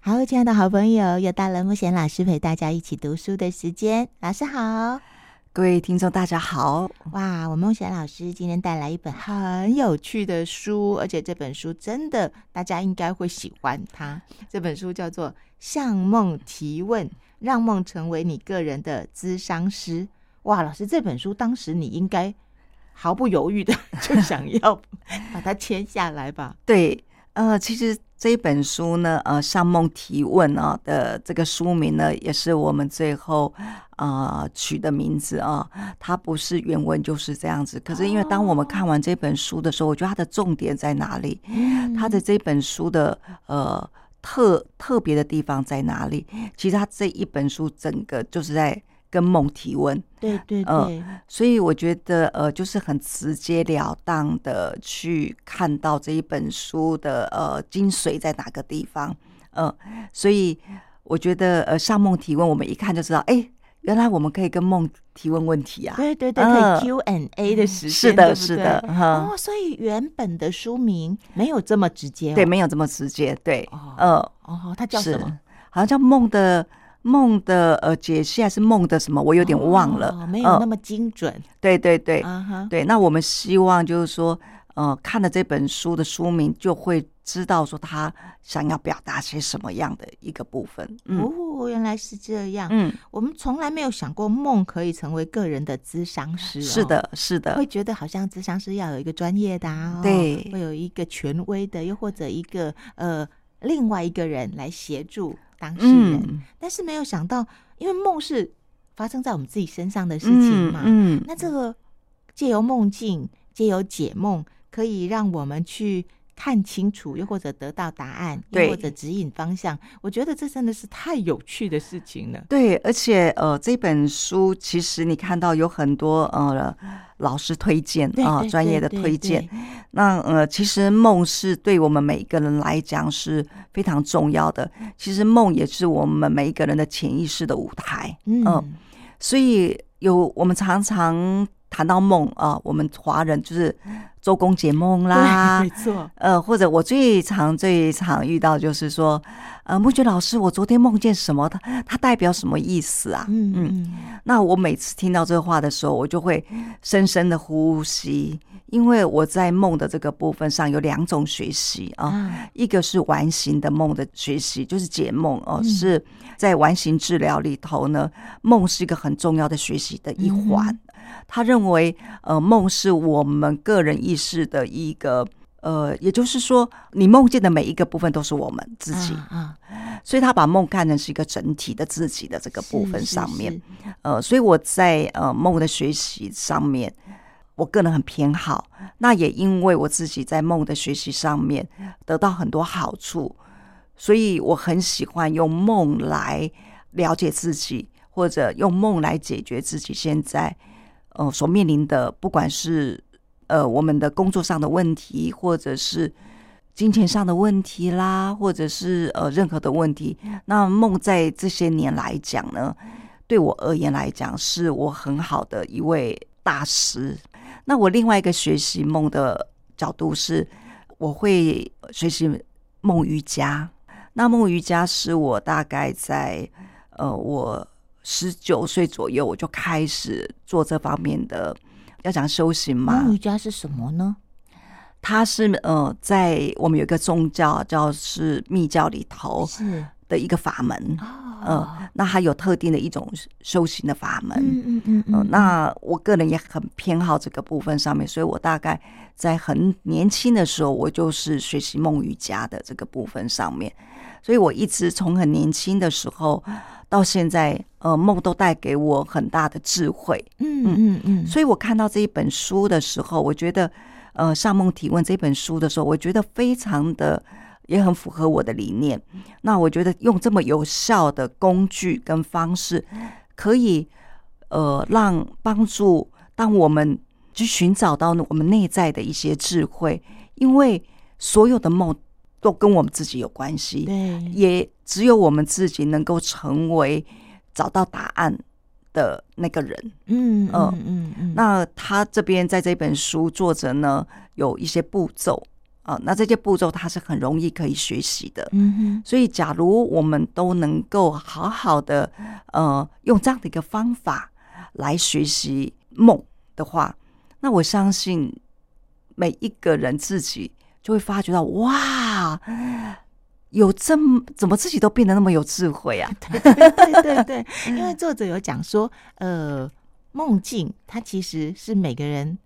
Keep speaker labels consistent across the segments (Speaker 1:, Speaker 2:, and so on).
Speaker 1: 好，亲爱的好朋友，又到了木贤老师陪大家一起读书的时间。老师好，
Speaker 2: 各位听众大家好。
Speaker 1: 哇，我们牧贤老师今天带来一本很有趣的书，而且这本书真的大家应该会喜欢它。这本书叫做《向梦提问》，让梦成为你个人的咨商师。哇，老师，这本书当时你应该毫不犹豫的 就想要 把它签下来吧？
Speaker 2: 对，呃，其实。这一本书呢，呃，向梦提问啊的这个书名呢，也是我们最后啊、呃、取的名字啊。它不是原文就是这样子。可是因为当我们看完这本书的时候，我觉得它的重点在哪里？它的这本书的呃特特别的地方在哪里？其实它这一本书整个就是在。跟梦提问，
Speaker 1: 对对对，
Speaker 2: 呃，所以我觉得呃，就是很直截了当的去看到这一本书的呃精髓在哪个地方，嗯、呃，所以我觉得呃，向梦提问，我们一看就知道，哎，原来我们可以跟梦提问问题啊，
Speaker 1: 对对对，可以 Q&A 的时间，
Speaker 2: 是的，是的，
Speaker 1: 哦，所以原本的书名没有这么直接、哦，
Speaker 2: 对，没有这么直接，对，
Speaker 1: 哦，
Speaker 2: 呃、
Speaker 1: 哦，它叫什么？
Speaker 2: 好像叫梦的。梦的呃解析还是梦的什么？我有点忘了，
Speaker 1: 哦、没有那么精准。呃、
Speaker 2: 对对对
Speaker 1: ，uh.
Speaker 2: 对。那我们希望就是说，呃，看了这本书的书名，就会知道说他想要表达些什么样的一个部分。
Speaker 1: 嗯、哦，原来是这样。
Speaker 2: 嗯，
Speaker 1: 我们从来没有想过梦可以成为个人的咨商师、哦。
Speaker 2: 是的，是的，
Speaker 1: 会觉得好像咨商师要有一个专业的、啊，
Speaker 2: 对，
Speaker 1: 会有一个权威的，又或者一个呃另外一个人来协助。当事人、嗯，但是没有想到，因为梦是发生在我们自己身上的事情嘛。
Speaker 2: 嗯，嗯，
Speaker 1: 那这个借由梦境，借由解梦，可以让我们去看清楚，又或者得到答案，又或者指引方向。我觉得这真的是太有趣的事情了。
Speaker 2: 对，而且呃，这本书其实你看到有很多呃。老师推荐啊，专业的推荐。那呃，其实梦是对我们每一个人来讲是非常重要的。其实梦也是我们每一个人的潜意识的舞台。嗯，呃、所以有我们常常谈到梦啊、呃，我们华人就是周公解梦啦，
Speaker 1: 没错。
Speaker 2: 呃，或者我最常最常遇到就是说，呃，慕觉老师，我昨天梦见什么？它它代表什么意思啊？嗯嗯。那我每次听到这个话的时候，我就会深深的呼吸，因为我在梦的这个部分上有两种学习啊、嗯，一个是完形的梦的学习，就是解梦哦、嗯，是在完形治疗里头呢，梦是一个很重要的学习的一环。嗯、他认为，呃，梦是我们个人意识的一个。呃，也就是说，你梦见的每一个部分都是我们自己啊，所以他把梦看成是一个整体的自己的这个部分上面。是是是呃，所以我在呃梦的学习上面，我个人很偏好。那也因为我自己在梦的学习上面得到很多好处，所以我很喜欢用梦来了解自己，或者用梦来解决自己现在呃所面临的，不管是。呃，我们的工作上的问题，或者是金钱上的问题啦，或者是呃任何的问题，那梦在这些年来讲呢，对我而言来讲，是我很好的一位大师。那我另外一个学习梦的角度是，我会学习梦瑜伽。那梦瑜伽是我大概在呃我十九岁左右，我就开始做这方面的。要讲修行嘛？
Speaker 1: 那瑜伽是什么呢？
Speaker 2: 它是呃，在我们有一个宗教，叫是密教里头是的一个法门。哦、呃，那还有特定的一种修行的法门。嗯嗯嗯，嗯、呃。那我个人也很偏好这个部分上面，所以我大概在很年轻的时候，我就是学习梦瑜伽的这个部分上面。所以我一直从很年轻的时候。到现在，呃，梦都带给我很大的智慧。嗯嗯嗯，所以我看到这一本书的时候，我觉得，呃，上梦提问这本书的时候，我觉得非常的也很符合我的理念。那我觉得用这么有效的工具跟方式，可以呃让帮助当我们去寻找到我们内在的一些智慧，因为所有的梦。都跟我们自己有关系，对，也只有我们自己能够成为找到答案的那个人。嗯嗯嗯嗯。那他这边在这本书作者呢有一些步骤啊，那这些步骤它是很容易可以学习的。
Speaker 1: 嗯哼，
Speaker 2: 所以假如我们都能够好好的呃用这样的一个方法来学习梦的话，那我相信每一个人自己就会发觉到哇。有这么怎么自己都变得那么有智慧啊？
Speaker 1: 对对对，因为作者有讲说，呃，梦境它其实是每个人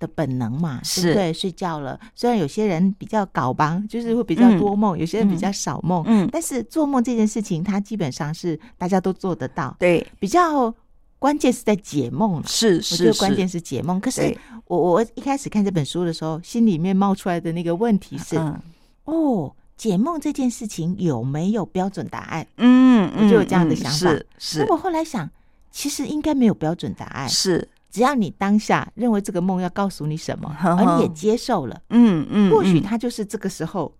Speaker 1: 的本能嘛，是对不对？睡觉了，虽然有些人比较搞吧，就是会比较多梦，嗯、有些人比较少梦，嗯，但是做梦这件事情，它基本上是大家都做得到。
Speaker 2: 对，
Speaker 1: 比较关键是在解梦，
Speaker 2: 是是，我觉
Speaker 1: 得关键是解梦。可是我我一开始看这本书的时候，心里面冒出来的那个问题是，嗯、哦。解梦这件事情有没有标准答案？
Speaker 2: 嗯，
Speaker 1: 我就有这样的想法。
Speaker 2: 是是。
Speaker 1: 那我后来想，其实应该没有标准答案。
Speaker 2: 是，
Speaker 1: 只要你当下认为这个梦要告诉你什么，而你也接受了，
Speaker 2: 嗯嗯，
Speaker 1: 或许它就是这个时候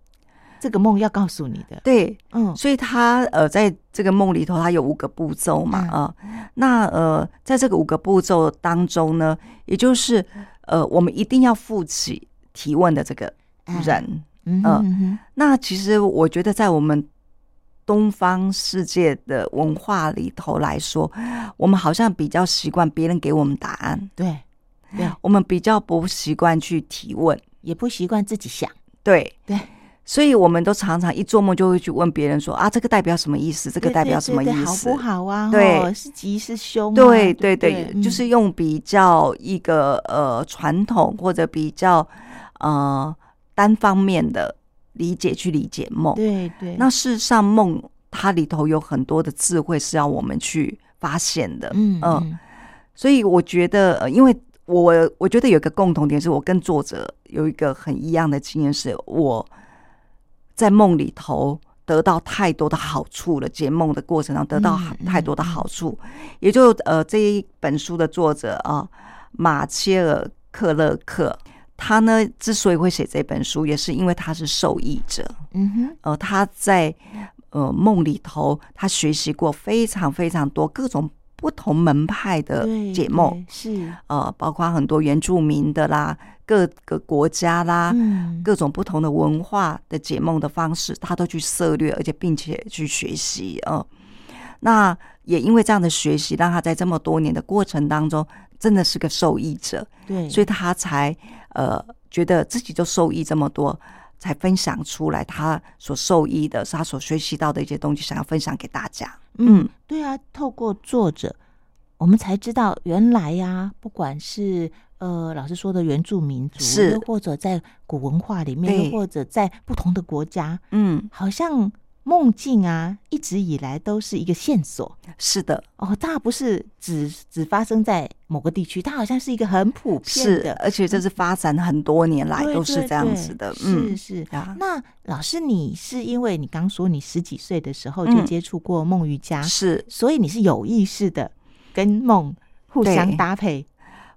Speaker 1: 这个梦要告诉你的。
Speaker 2: 对，嗯。所以他呃，在这个梦里头，他有五个步骤嘛，啊，那呃，在这个五个步骤当中呢，也就是呃，我们一定要负起提问的这个人。嗯、呃、那其实我觉得，在我们东方世界的文化里头来说，我们好像比较习惯别人给我们答案，
Speaker 1: 对，对，
Speaker 2: 我们比较不习惯去提问，
Speaker 1: 也不习惯自己想，
Speaker 2: 对，
Speaker 1: 对，
Speaker 2: 所以我们都常常一做梦就会去问别人说啊，这个代表什么意思？这个代表什么意思？
Speaker 1: 对对对对，好不好啊？
Speaker 2: 对，
Speaker 1: 是吉是凶？
Speaker 2: 对对对，对，就是用比较一个呃传统或者比较呃。单方面的理解去理解梦，
Speaker 1: 对对。
Speaker 2: 那事实上，梦它里头有很多的智慧是要我们去发现的，嗯嗯、呃。所以我觉得，呃因为我我觉得有一个共同点，是我跟作者有一个很一样的经验，是我在梦里头得到太多的好处了。解梦的过程中得到太多的好处，嗯嗯、也就呃这一本书的作者啊，马切尔克勒克。他呢，之所以会写这本书，也是因为他是受益者。
Speaker 1: 嗯哼，
Speaker 2: 呃，他在呃梦里头，他学习过非常非常多各种不同门派的解梦，
Speaker 1: 是
Speaker 2: 呃，包括很多原住民的啦，各个国家啦，
Speaker 1: 嗯，
Speaker 2: 各种不同的文化的解梦的方式，他都去涉略，而且并且去学习。呃，那也因为这样的学习，让他在这么多年的过程当中，真的是个受益者。
Speaker 1: 对，
Speaker 2: 所以他才。呃，觉得自己就受益这么多，才分享出来他所受益的，是他所学习到的一些东西，想要分享给大家。
Speaker 1: 嗯，对啊，透过作者，我们才知道原来呀、啊，不管是呃老师说的原住民族，
Speaker 2: 是
Speaker 1: 或者在古文化里面，或者在不同的国家，
Speaker 2: 嗯，
Speaker 1: 好像。梦境啊，一直以来都是一个线索。
Speaker 2: 是的，
Speaker 1: 哦，它不是只只发生在某个地区，它好像是一个很普遍的，
Speaker 2: 是，而且这是发展很多年来都是这样子的。
Speaker 1: 对对对，是是。嗯，那老师，你是因为你刚说你十几岁的时候就接触过梦瑜伽，是，嗯，所以你是有意识的跟梦互相搭配。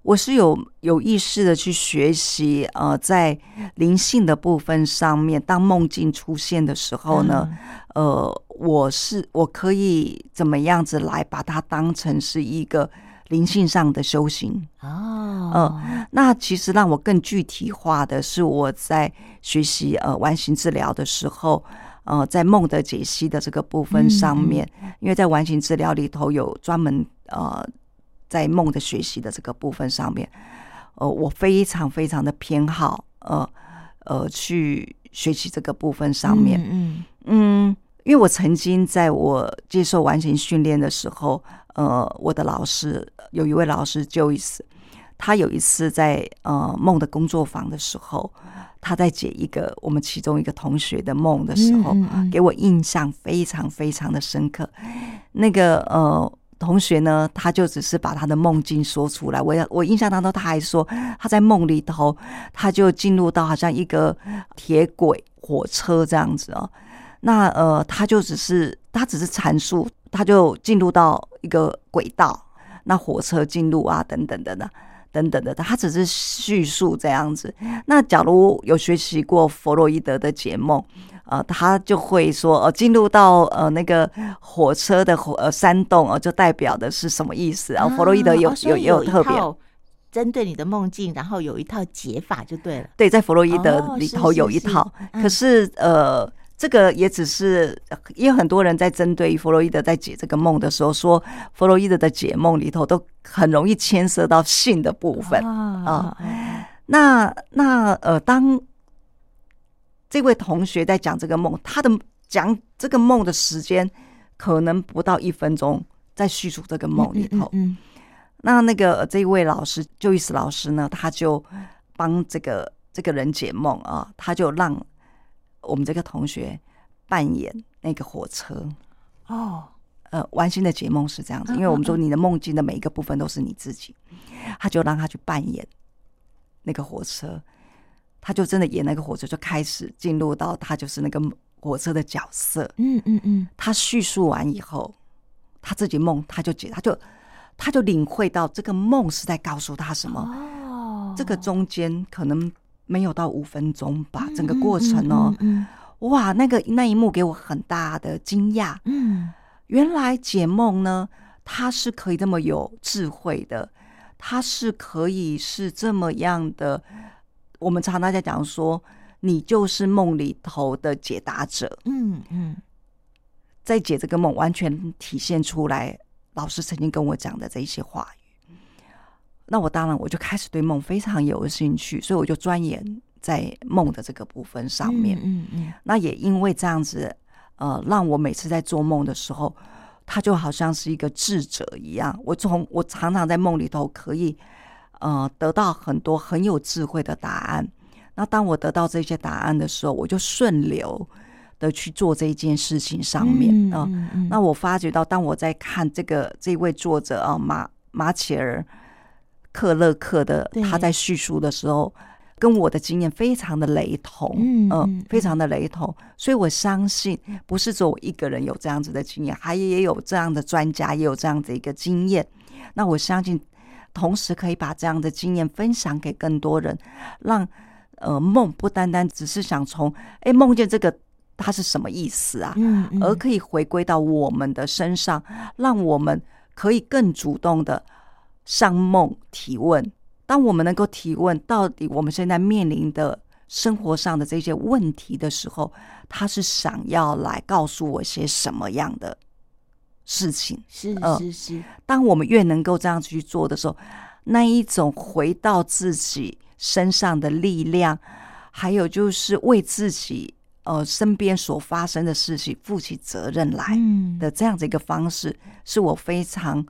Speaker 2: 我是有有意识的去学习，呃，在灵性的部分上面，当梦境出现的时候呢，嗯、呃，我是我可以怎么样子来把它当成是一个灵性上的修行。
Speaker 1: 哦，
Speaker 2: 呃，那其实让我更具体化的是我在学习呃完形治疗的时候，呃，在梦的解析的这个部分上面，嗯、因为在完形治疗里头有专门呃。在梦的学习的这个部分上面，呃，我非常非常的偏好，呃呃，去学习这个部分上面，
Speaker 1: 嗯
Speaker 2: 嗯，因为我曾经在我接受完形训练的时候，呃，我的老师有一位老师 Joyce，他有一次在呃梦的工作坊的时候，他在解一个我们其中一个同学的梦的时候，
Speaker 1: 嗯嗯、
Speaker 2: 给我印象非常非常的深刻，那个呃。同学呢，他就只是把他的梦境说出来。我我印象当中，他还说他在梦里头，他就进入到好像一个铁轨火车这样子哦。那呃，他就只是他只是阐述，他就进入到一个轨道，那火车进入啊，等等的呢，等等的，他只是叙述这样子。那假如有学习过弗洛伊德的解梦。呃，他就会说，呃，进入到呃那个火车的火呃山洞，呃，就代表的是什么意思？然后弗洛伊德有有也有特别
Speaker 1: 针对你的梦境，然后有一套解法就对了。
Speaker 2: 对，在弗洛伊德里头有一套，哦、是是是，可是呃，这个也只是因为很多人在针对弗洛伊德在解这个梦的时候，说弗洛伊德的解梦里头都很容易牵涉到性的部分啊。那那呃，当这位同学在讲这个梦，他的讲这个梦的时间可能不到一分钟，在叙述这个梦里头。嗯，嗯，嗯。那那个这一位老师，就意思老师呢，他就帮这个这个人解梦啊，他就让我们这个同学扮演那个火车。哦，呃，完形的解梦是这样子，因为我们说你的梦境的每一个部分都是你自己，他就让他去扮演那个火车，他就真的演那个火车，就开始进入到他就是那个火车的角色，嗯嗯嗯，他叙述完以后，他自己梦他就解，他就。他就领会到这个梦是在告诉他什么。哦，这个中间可能没有到五分钟吧，整个过程哦，哇，那个那一幕给我很大的惊讶。嗯，原来解梦呢，它是可以这么有智慧的，它是可以是这么样的。我们常常在讲说，你就是梦里头的解答者。嗯嗯，在解这个梦，完全体现出来。老师曾经跟我讲的这一些话语，那我当然我就开始对梦非常有兴趣，所以我就钻研在梦的这个部分上面。嗯嗯。那也因为这样子，呃，让我每次在做梦的时候，他就好像是一个智者一样。我从我常常在梦里头可以，呃，得到很多很有智慧的答案。那当我得到这些答案的时候，我就顺流。的去做这一件事情上面啊、嗯那我发觉到，当我在看这个这位作者啊马马切尔克勒克的他在叙述的时候，跟我的经验非常的雷同，嗯，嗯，非常的雷同，所以我相信不是只有我一个人有这样子的经验，还也有这样的专家也有这样的一个经验。那我相信，同时可以把这样的经验分享给更多人，让呃梦不单单只是想从哎梦见这个。它是什么意思啊？嗯，嗯，而可以回归到我们的身上，让我们可以更主动的向梦提问。当我们能够提问，到底我们现在面临的生活上的这些问题的时候，他是想要来告诉我些什么样的事情？是是是。当我们越能够这样去做的时候，那一种回到自己身上的力量，还有就是为自己。呃，身边所发生的事情负起责任来的这样子一个方式，嗯、是我非常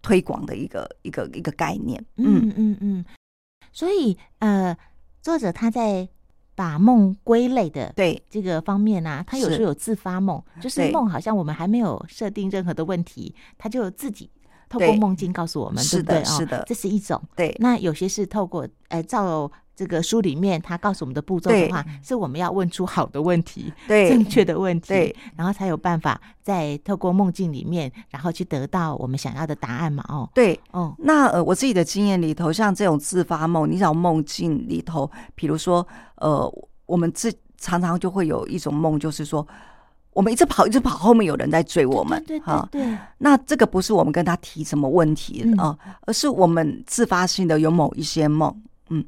Speaker 2: 推广的一个一个一个概念。嗯嗯嗯。
Speaker 1: 所以呃，作者他在把梦归类的对这个方面呢、啊，他有时候有自发梦，就是梦好像我们还没有设定任何的问题，他就自己透过梦境告诉我们，对，对不对？是的，这是一种。对，那有些是透过呃照。这个书里面，他告诉我们的步骤的话，是我们要问出好的问题，对，正确的问题，然后才有办法在透过梦境里面，然后去得到我们想要的答案嘛。哦，
Speaker 2: 对，哦，那呃，我自己的经验里头，像这种自发梦，你找梦境里头，比如说，呃，我们自常常就会有一种梦，就是说，我们一直跑，一直跑，后面有人在追我们，对对对，对。那这个不是我们跟他提什么问题啊，而是我们自发性的有某一些梦，嗯。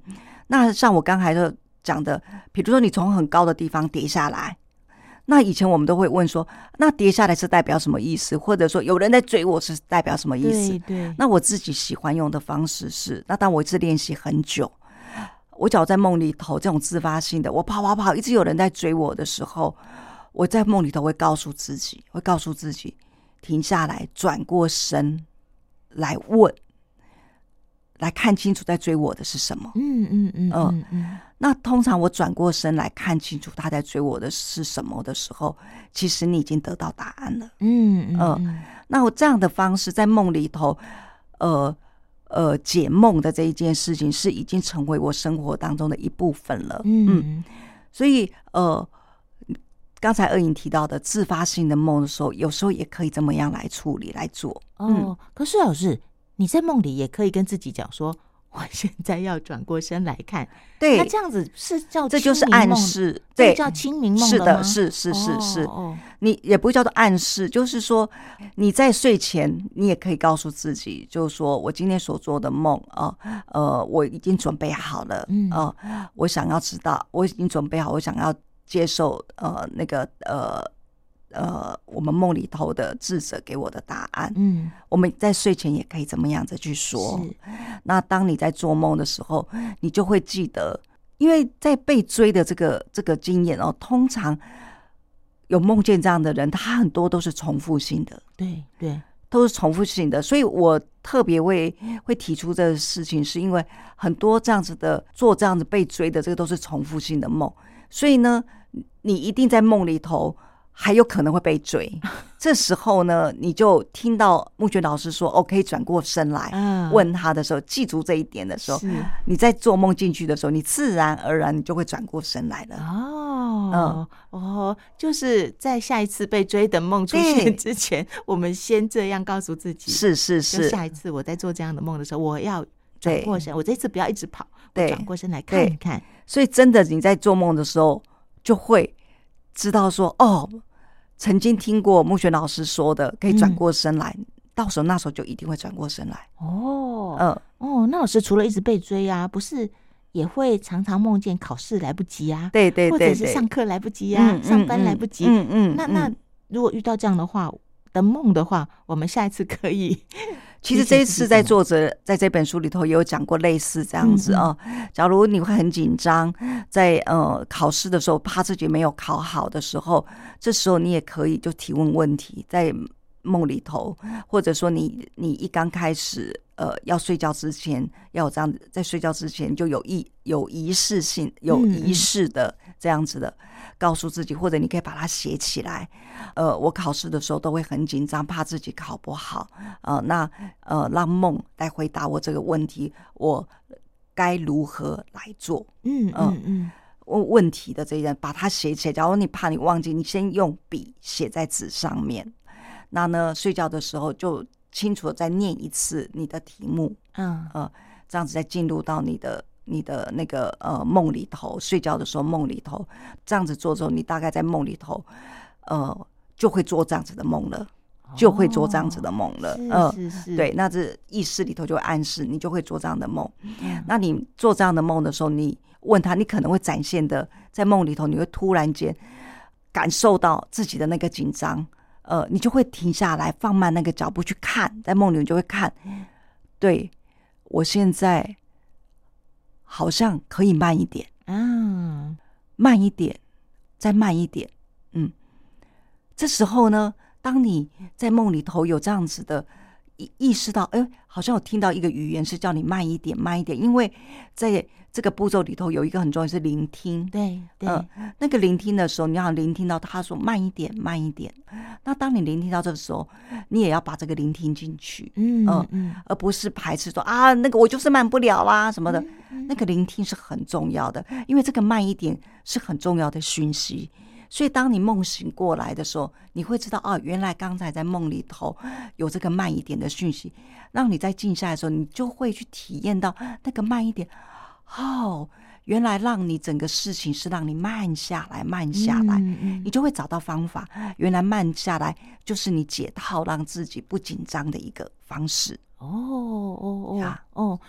Speaker 2: 那像我刚才就讲的，比如说你从很高的地方跌下来，那以前我们都会问说，那跌下来是代表什么意思？或者说有人在追我是代表什么意思？对对。那我自己喜欢用的方式是，那当我一直练习很久，我只要在梦里头这种自发性的，我跑跑跑，一直有人在追我的时候，我在梦里头会告诉自己，会告诉自己停下来，转过身来问。来看清楚在追我的是什么？嗯嗯嗯嗯嗯。那通常我转过身来看清楚他在追我的是什么的时候，其实你已经得到答案了。嗯嗯、呃。那我这样的方式在梦里头，呃呃解梦的这一件事情是已经成为我生活当中的一部分了。嗯。嗯所以呃，刚才二颖提到的自发性的梦的时候，有时候也可以这么样来处理来做。
Speaker 1: 哦，可是老师。你在梦里也可以跟自己讲说：“我现在要转过身来看。
Speaker 2: 对，
Speaker 1: 那这样子是叫
Speaker 2: 这就是暗示，对，
Speaker 1: 叫清明梦
Speaker 2: 是的，是是是是。哦，你也不会叫做暗示，就是说你在睡前，你也可以告诉自己，就是说我今天所做的梦啊，呃，我已经准备好了，嗯，呃，我想要知道，我已经准备好，我想要接受，呃，那个，呃。呃，我们梦里头的智者给我的答案，嗯，我们在睡前也可以怎么样子去说。那当你在做梦的时候，你就会记得，因为在被追的这个这个经验哦，通常有梦见这样的人，他很多都是重复性的，
Speaker 1: 对对，
Speaker 2: 都是重复性的。所以我特别会会提出这个事情，是因为很多这样子的做这样子被追的，这个都是重复性的梦。所以呢，你一定在梦里头。还有可能会被追，这时候呢，你就听到木觉老师说：“OK，转过身来问他的时候，记住这一点的时候，你在做梦进去的时候，你自然而然你就会转过身来了。”
Speaker 1: 哦，嗯，哦，就是在下一次被追的梦出现之前，我们先这样告诉自己：
Speaker 2: 是是是，
Speaker 1: 下一次我在做这样的梦的时候，我要转过身，我这次不要一直跑，我，转过身来看一看。
Speaker 2: 所以，真的你在做梦的时候，就会知道说：“哦。”曾经听过木璇老师说的，可以转过身来，嗯、到时候那时候就一定会转过身来。
Speaker 1: 哦，嗯，哦，那老师除了一直被追啊，不是也会常常梦见考试来不及啊？
Speaker 2: 对对对，对，
Speaker 1: 或者是上课来不及啊，嗯、上班来不及。嗯嗯，那那如果遇到这样的话的梦的话，我们下一次可以。
Speaker 2: 其实这一次在作者在这本书里头也有讲过类似这样子啊。假如你会很紧张，在呃考试的时候怕自己没有考好的时候，这时候你也可以就提问问题，在梦里头，或者说你你一刚开始呃要睡觉之前要有这样子，在睡觉之前就有仪有仪式性有仪式的这样子的。告诉自己，或者你可以把它写起来。呃，我考试的时候都会很紧张，怕自己考不好。呃，那呃，让梦来回答我这个问题，我该如何来做？嗯嗯嗯，问问题的这一人，把它写起来。假如你怕你忘记，你先用笔写在纸上面。那呢，睡觉的时候就清楚的再念一次你的题目。嗯呃，这样子再进入到你的。你的那个呃梦里头，睡觉的时候梦里头这样子做之后，你大概在梦里头，呃就会做这样子的梦了，就会做这样子的梦了。嗯，对，那这意识里头就会暗示你就会做这样的梦。嗯，那你做这样的梦的时候，你问他，你可能会展现的在梦里头，你会突然间感受到自己的那个紧张，呃，你就会停下来，放慢那个脚步去看，在梦里你就会看，对我现在。好像可以慢一点，嗯，慢一点，再慢一点，嗯。这时候呢，当你在梦里头有这样子的意意识到，哎，好像我听到一个语言是叫你慢一点，慢一点，因为在。这个步骤里头有一个很重要是聆听，
Speaker 1: 对，对，
Speaker 2: 嗯，那个聆听的时候，你要聆听到他说慢一点，慢一点。那当你聆听到这个时候，你也要把这个聆听进去，嗯嗯，而不是排斥说啊，那个我就是慢不了啦什么的。那个聆听是很重要的，因为这个慢一点是很重要的讯息。所以当你梦醒过来的时候，你会知道哦，原来刚才在梦里头有这个慢一点的讯息，让你在静下来的时候，你就会去体验到那个慢一点。哦，原来让你整个事情是让你慢下来，慢下来，嗯嗯、你就会找到方法。原来慢下来就是你解套，让自己不紧张的一个方式。
Speaker 1: 哦哦哦哦，